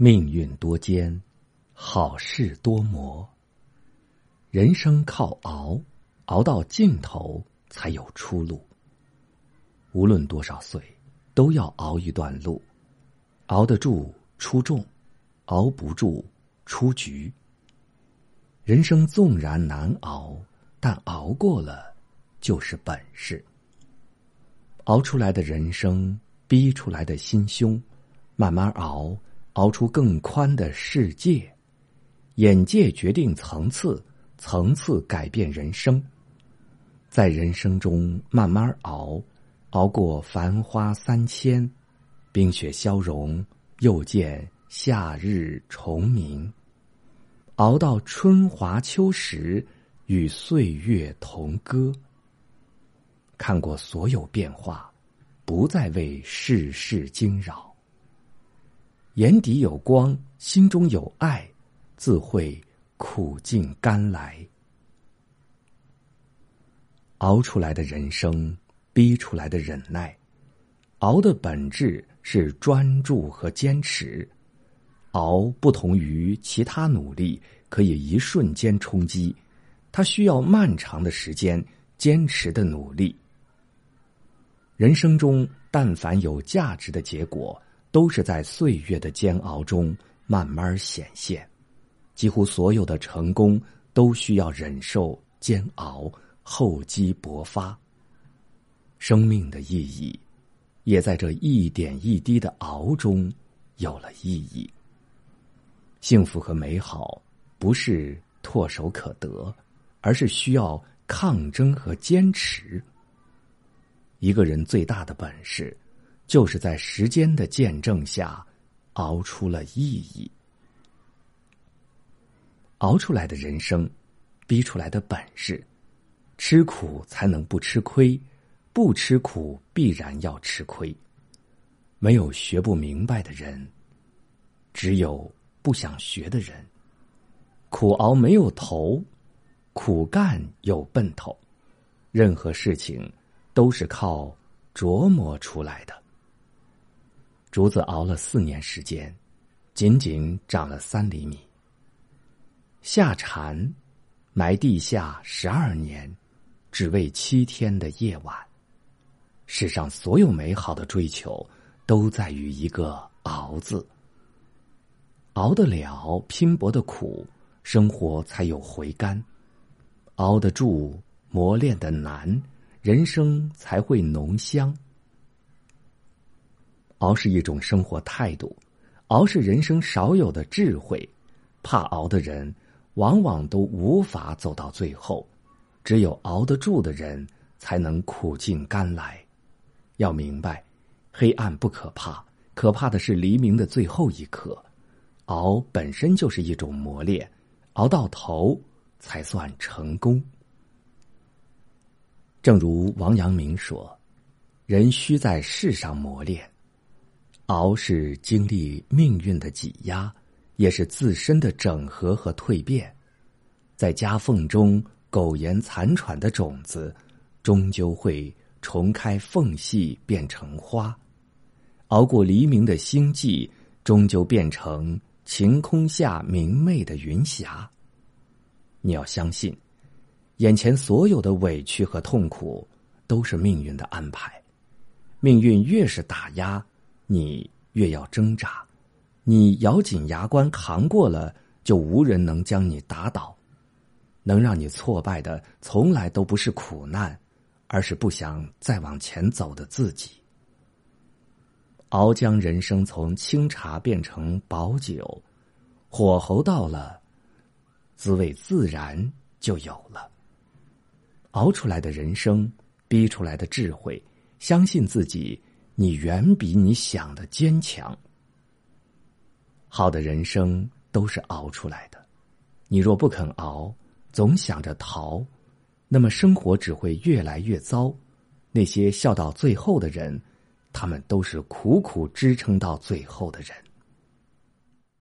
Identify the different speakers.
Speaker 1: 命运多艰，好事多磨。人生靠熬，熬到尽头才有出路。无论多少岁，都要熬一段路。熬得住出众，熬不住出局。人生纵然难熬，但熬过了就是本事。熬出来的人生，逼出来的心胸，慢慢熬。熬出更宽的世界，眼界决定层次，层次改变人生。在人生中慢慢熬，熬过繁花三千，冰雪消融，又见夏日重明。熬到春华秋实，与岁月同歌。看过所有变化，不再为世事惊扰。眼底有光，心中有爱，自会苦尽甘来。熬出来的人生，逼出来的忍耐，熬的本质是专注和坚持。熬不同于其他努力，可以一瞬间冲击，它需要漫长的时间坚持的努力。人生中，但凡有价值的结果。都是在岁月的煎熬中慢慢显现，几乎所有的成功都需要忍受煎熬，厚积薄发。生命的意义，也在这一点一滴的熬中有了意义。幸福和美好不是唾手可得，而是需要抗争和坚持。一个人最大的本事。就是在时间的见证下，熬出了意义。熬出来的人生，逼出来的本事，吃苦才能不吃亏，不吃苦必然要吃亏。没有学不明白的人，只有不想学的人。苦熬没有头，苦干有奔头。任何事情都是靠琢磨出来的。竹子熬了四年时间，仅仅长了三厘米。夏蝉埋地下十二年，只为七天的夜晚。世上所有美好的追求，都在于一个“熬”字。熬得了拼搏的苦，生活才有回甘；熬得住磨练的难，人生才会浓香。熬是一种生活态度，熬是人生少有的智慧。怕熬的人，往往都无法走到最后。只有熬得住的人，才能苦尽甘来。要明白，黑暗不可怕，可怕的是黎明的最后一刻。熬本身就是一种磨练，熬到头才算成功。正如王阳明说：“人需在世上磨练。”熬是经历命运的挤压，也是自身的整合和蜕变。在夹缝中苟延残喘的种子，终究会重开缝隙变成花；熬过黎明的星际，终究变成晴空下明媚的云霞。你要相信，眼前所有的委屈和痛苦，都是命运的安排。命运越是打压。你越要挣扎，你咬紧牙关扛过了，就无人能将你打倒。能让你挫败的，从来都不是苦难，而是不想再往前走的自己。熬将人生从清茶变成薄酒，火候到了，滋味自然就有了。熬出来的人生，逼出来的智慧，相信自己。你远比你想的坚强。好的人生都是熬出来的，你若不肯熬，总想着逃，那么生活只会越来越糟。那些笑到最后的人，他们都是苦苦支撑到最后的人。